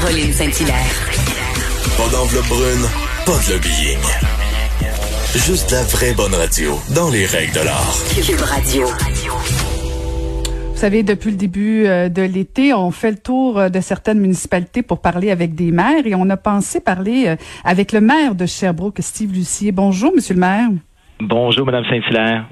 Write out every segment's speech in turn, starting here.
Caroline Saint-Hilaire. Pas d'enveloppe brune, pas de lobbying. Juste la vraie bonne radio, dans les règles de l'art. Cube Radio. Vous savez, depuis le début euh, de l'été, on fait le tour euh, de certaines municipalités pour parler avec des maires et on a pensé parler euh, avec le maire de Sherbrooke, Steve Lucier. Bonjour, monsieur le maire. Bonjour, Madame Saint-Hilaire.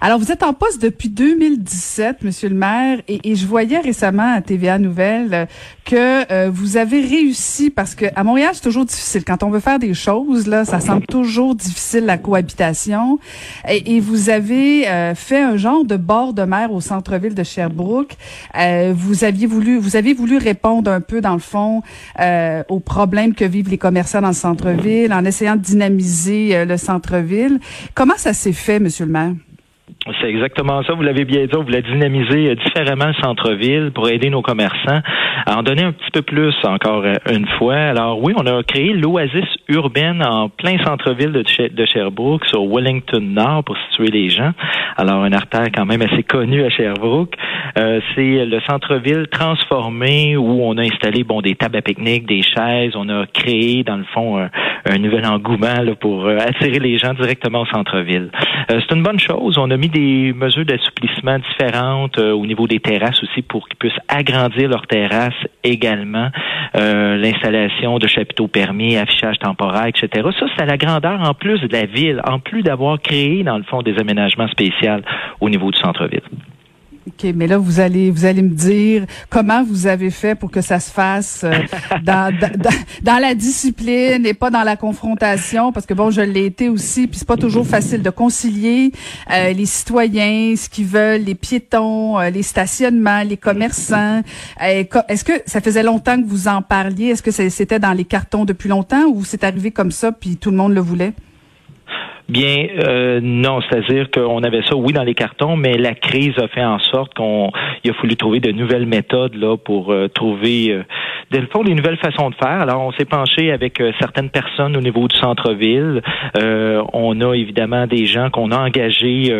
Alors, vous êtes en poste depuis 2017, Monsieur le maire, et, je voyais récemment à TVA Nouvelles euh, que euh, vous avez réussi, parce que à Montréal, c'est toujours difficile. Quand on veut faire des choses, là, ça semble toujours difficile, la cohabitation. Et, vous avez euh, fait un genre de bord de mer au centre-ville de Sherbrooke. vous aviez voulu, vous avez voulu répondre un peu, dans le fond, aux problèmes que vivent les commerçants dans le centre-ville, en essayant de dynamiser le centre-ville. Comment ça s'est fait, Monsieur le maire? C'est exactement ça. Vous l'avez bien dit. On voulait dynamiser euh, différemment le centre-ville pour aider nos commerçants à en donner un petit peu plus encore euh, une fois. Alors oui, on a créé l'oasis urbaine en plein centre-ville de, Sherbrooke, sur Wellington Nord, pour situer les gens. Alors, un artère quand même assez connu à Sherbrooke. Euh, c'est le centre-ville transformé où on a installé bon des tables à pique-nique, des chaises. On a créé, dans le fond, un, nouvel engouement pour attirer les gens directement au centre-ville. c'est une bonne chose. On a mis des mesures d'assouplissement différentes euh, au niveau des terrasses aussi pour qu'ils puissent agrandir leurs terrasses également. Euh, l'installation de chapiteaux permis, affichage temporaire, etc. Ça, c'est à la grandeur en plus de la ville, en plus d'avoir créé, dans le fond, des aménagements spéciaux au niveau du centre-ville. OK, mais là, vous allez, vous allez me dire comment vous avez fait pour que ça se fasse euh, dans, dans, dans, la discipline et pas dans la confrontation, parce que bon, je l'ai été aussi, puis c'est pas toujours facile de concilier euh, les citoyens, ce qu'ils veulent, les piétons, euh, les stationnements, les commerçants. Est-ce que ça faisait longtemps que vous en parliez? Est-ce que c'était dans les cartons depuis longtemps ou c'est arrivé comme ça, puis tout le monde le voulait? Bien, euh, non, c'est-à-dire qu'on avait ça, oui, dans les cartons, mais la crise a fait en sorte qu'on il a fallu trouver de nouvelles méthodes là pour euh, trouver euh, des, des nouvelles façons de faire. Alors, on s'est penché avec euh, certaines personnes au niveau du centre-ville. on a évidemment des gens qu'on a engagés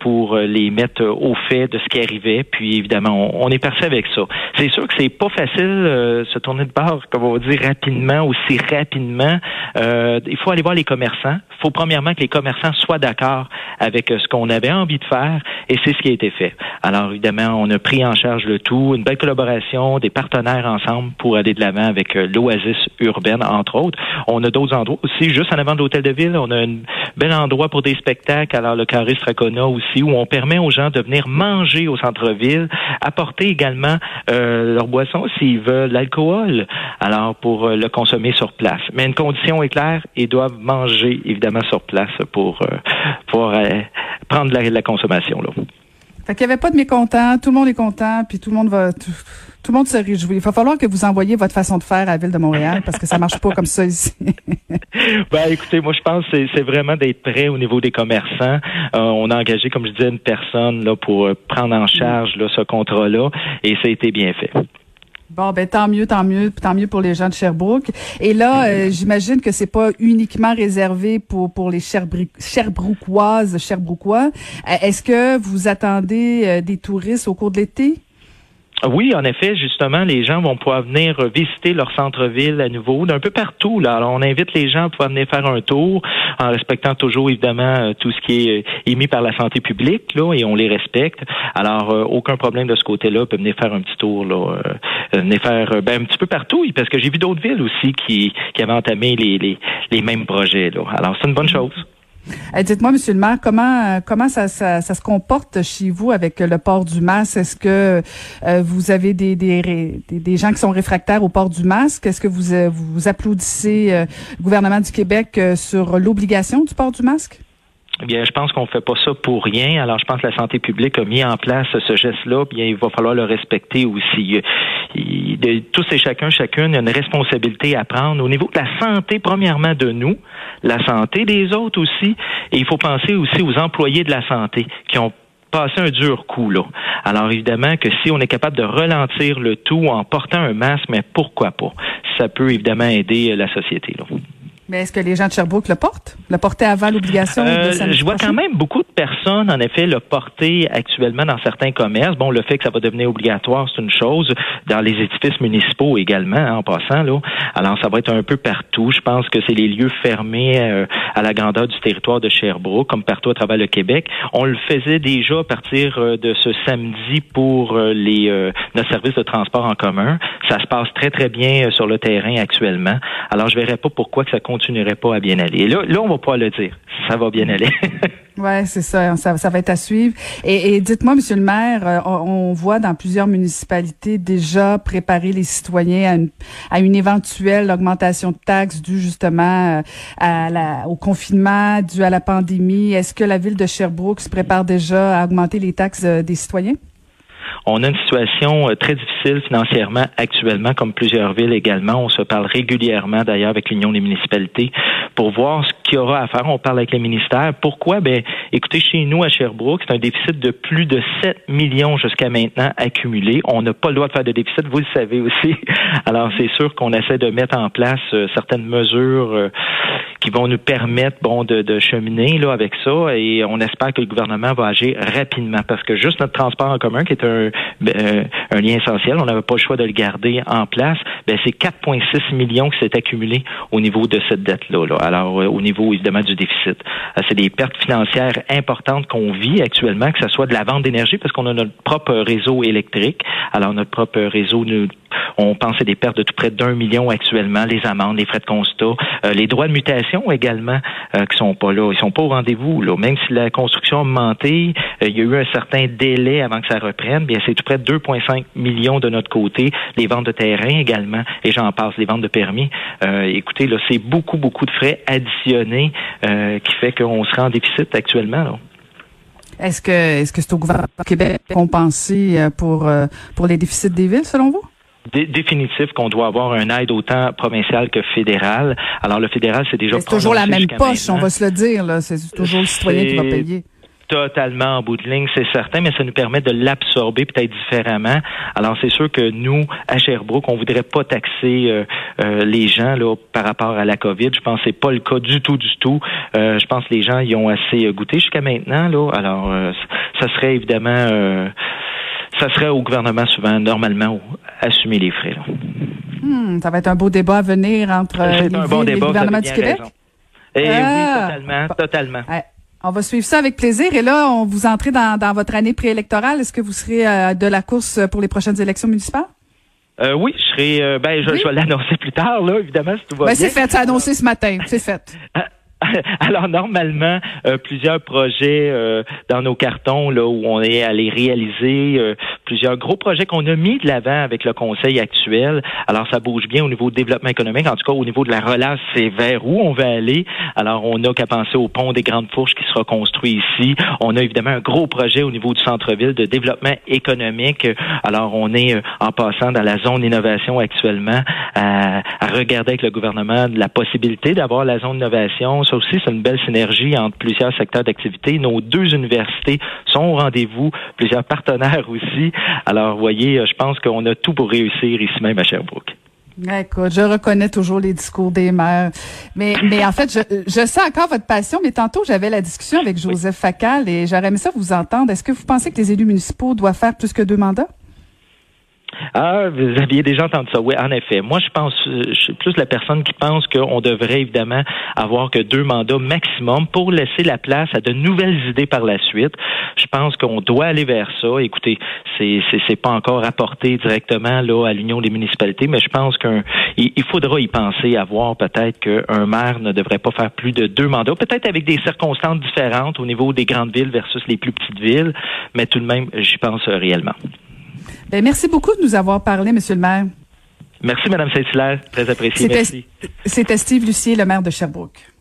pour les mettre au fait de ce qui arrivait. Puis, évidemment, on, est passé avec ça. C'est sûr que c'est pas facile se tourner de bord, comme on va dire, rapidement, aussi rapidement. il faut aller voir les commerçants. Il faut premièrement que les commerçants soient d'accord avec euh, ce qu'on avait envie de faire et c'est ce qui a été fait. Alors évidemment, on a pris en charge le tout, une belle collaboration, des partenaires ensemble pour aller de l'avant avec euh, l'oasis urbaine entre autres. On a d'autres endroits aussi, juste en avant de l'hôtel de ville, on a un bel endroit pour des spectacles, alors le Carré Stracona aussi, où on permet aux gens de venir manger au centre-ville, apporter également euh, leur boisson s'ils veulent l'alcool, alors pour le consommer sur place. Mais une condition est claire, ils doivent manger évidemment sur place pour euh, pouvoir euh, prendre la, la consommation. Là. Fait qu'il n'y avait pas de mécontents, tout le monde est content, puis tout le monde va tout, le monde se réjouit. Il va falloir que vous envoyiez votre façon de faire à la ville de Montréal parce que ça marche pas comme ça ici. ben écoutez, moi je pense que c'est vraiment d'être prêt au niveau des commerçants. Euh, on a engagé, comme je disais, une personne là pour prendre en charge là, ce contrat-là et ça a été bien fait. Bon, ben tant mieux, tant mieux, tant mieux pour les gens de Sherbrooke. Et là, euh, j'imagine que c'est pas uniquement réservé pour pour les Sherbrookoises, Sherbrookois. Euh, est-ce que vous attendez euh, des touristes au cours de l'été? Oui, en effet, justement, les gens vont pouvoir venir visiter leur centre-ville à nouveau, d'un peu partout. Là. Alors, on invite les gens à pouvoir venir faire un tour en respectant toujours, évidemment, euh, tout ce qui est euh, émis par la santé publique, là, et on les respecte. Alors, euh, aucun problème de ce côté-là. peut venir faire un petit tour, là, venir faire ben, un petit peu partout, parce que j'ai vu d'autres villes aussi qui, qui avaient entamé les, les, les mêmes projets. Là. Alors, c'est une bonne chose. Euh, dites-moi, Monsieur le maire, comment euh, comment ça, ça, se comporte chez vous avec le port du masque? Est-ce que euh, vous avez des, des, gens qui sont réfractaires au port du masque? Est-ce que vous vous applaudissez le gouvernement du Québec sur l'obligation du port du masque? Eh bien, je pense qu'on fait pas ça pour rien. Alors, je pense que la santé publique a mis en place ce geste-là. Bien, il va falloir le respecter aussi. De, tous et chacun, chacune, a une responsabilité à prendre au niveau de la santé, premièrement de nous, la santé des autres aussi. Et il faut penser aussi aux employés de la santé qui ont passé un dur coup là. Alors évidemment que si on est capable de ralentir le tout en portant un masque, mais pourquoi pas? Ça peut évidemment aider la société là. Mais est-ce que les gens de Sherbrooke le portent? Le portaient avant l'obligation euh, Je vois quand même beaucoup de personnes, en effet, le porter actuellement dans certains commerces. Bon, le fait que ça va devenir obligatoire, c'est une chose. Dans les édifices municipaux également, hein, en passant, là. Alors, ça va être un peu partout. Je pense que c'est les lieux fermés euh, à la grandeur du territoire de Sherbrooke, comme partout à travers le Québec. On le faisait déjà à partir euh, de ce samedi pour les notre service de transport en commun. Ça se passe très, très bien sur le terrain actuellement. Alors, je verrais pas pourquoi que ça continuerait pas à bien aller. Et là, là, on va pas le dire. Ça va bien aller. ouais, c'est ça, ça. va être à suivre. Et, dites-moi, Monsieur le maire, euh, on, voit dans plusieurs municipalités déjà préparer les citoyens à une, éventuelle augmentation de taxes due justement euh, au confinement, dû à la pandémie. Est-ce que la ville de Sherbrooke se prépare déjà à augmenter les taxes euh, des citoyens? On a une situation euh, très difficile financièrement actuellement, comme plusieurs villes également. On se parle régulièrement d'ailleurs avec l'Union des municipalités pour voir ce qu'il y aura à faire. On parle avec les ministères. Pourquoi? Ben, écoutez, chez nous à Sherbrooke, c'est un déficit de plus de 7 millions jusqu'à maintenant accumulé. On n'a pas le droit de faire de déficit, vous le savez aussi. Alors, c'est sûr qu'on essaie de mettre en place euh, certaines mesures euh, qui vont nous permettre bon de, de, cheminer là avec ça et on espère que le gouvernement va agir rapidement parce que juste notre transport en commun qui est un, ben, un lien essentiel, on n'avait pas le choix de le garder en place. Ben c'est 4,6 millions qui s'est accumulé au niveau de cette dette là. Alors euh, au niveau évidemment du déficit, euh, c'est des pertes financières importantes qu'on vit actuellement, que ce soit de la vente d'énergie parce qu'on a notre propre réseau électrique. Alors notre propre réseau on pense à des pertes de tout près d'un million actuellement, les amendes, les frais de constat, euh, les droits de mutation également euh, qui sont pas là, ils sont pas au rendez-vous. Même si la construction a augmenté, euh, il y a eu un certain délai avant que ça reprenne, bien c'est tout près de 2,5 millions de notre côté, les ventes de terrain également, et j'en passe, les ventes de permis. écoutez, là, c'est beaucoup, beaucoup de frais additionnés qui fait qu'on sera en déficit actuellement. Est-ce que est-ce que c'est au gouvernement du Québec compenser pour pour les déficits des villes selon vous? Définitif qu'on doit avoir un aide autant provincial que fédéral. Alors le fédéral, c'est déjà C'est toujours la même poche, on va se le dire. Là. C'est toujours le citoyen qui va payer totalement en bout de ligne, c'est certain, mais ça nous permet de l'absorber peut-être différemment. Alors c'est sûr que nous, à Sherbrooke, on voudrait pas taxer euh, euh, les gens là par rapport à la COVID. Je pense que c'est pas le cas du tout, du tout. Euh, je pense que les gens y ont assez goûté jusqu'à maintenant. Là, alors ça serait évidemment ça serait au gouvernement souvent, normalement, assumer les frais. Hmm, ça va être un beau débat à venir entre les villes et le gouvernement du Québec? Eh oui, ah! totalement, totalement. On va suivre ça avec plaisir. Et là, on vous entrez dans, votre année préélectorale. Est-ce que vous serez euh, de la course pour les prochaines élections municipales? Euh, oui, je serai. Euh, ben, je, vais l'annoncer plus tard, là, évidemment, si tout va ben, C'est fait, c'est annoncé ce matin. C'est fait. Alors normalement, euh, plusieurs projets euh, dans nos cartons là où on est allé réaliser euh, plusieurs gros projets qu'on a mis de l'avant avec le conseil actuel. Alors ça bouge bien au niveau du développement économique, en tout cas au niveau de la relance, c'est vers où on va aller. Alors on n'a qu'à penser au pont des Grandes Fourches qui sera construit ici. On a évidemment un gros projet au niveau du centre-ville de développement économique. Alors on est en passant dans la zone innovation actuellement à, à regarder avec le gouvernement la possibilité d'avoir la zone d'innovation ça aussi, c'est une belle synergie entre plusieurs secteurs d'activité. Nos deux universités sont au rendez-vous, plusieurs partenaires aussi. Alors, vous voyez, je pense qu'on a tout pour réussir ici même à Sherbrooke. Écoute, je reconnais toujours les discours des maires. Mais, mais en fait, je, je sais encore votre passion, mais tantôt, j'avais la discussion avec Joseph Facal et j'aurais aimé ça vous entendre. Est-ce que vous pensez que les élus municipaux doivent faire plus que deux mandats? Ah, vous aviez déjà entendu ça. Oui, en effet. Moi, je pense, je suis plus la personne qui pense qu'on devrait évidemment avoir que deux mandats maximum pour laisser la place à de nouvelles idées par la suite. Je pense qu'on doit aller vers ça. Écoutez, c'est c'est pas encore apporté directement là à l'Union des municipalités, mais je pense qu'il il faudra y penser, à voir peut-être qu'un maire ne devrait pas faire plus de deux mandats, peut-être avec des circonstances différentes au niveau des grandes villes versus les plus petites villes, mais tout de même, j'y pense réellement. Ben, merci beaucoup de nous avoir parlé, Monsieur le maire. Merci, Madame Saint-Hilaire. Très apprécié. C'était Steve Lucier, le maire de Sherbrooke.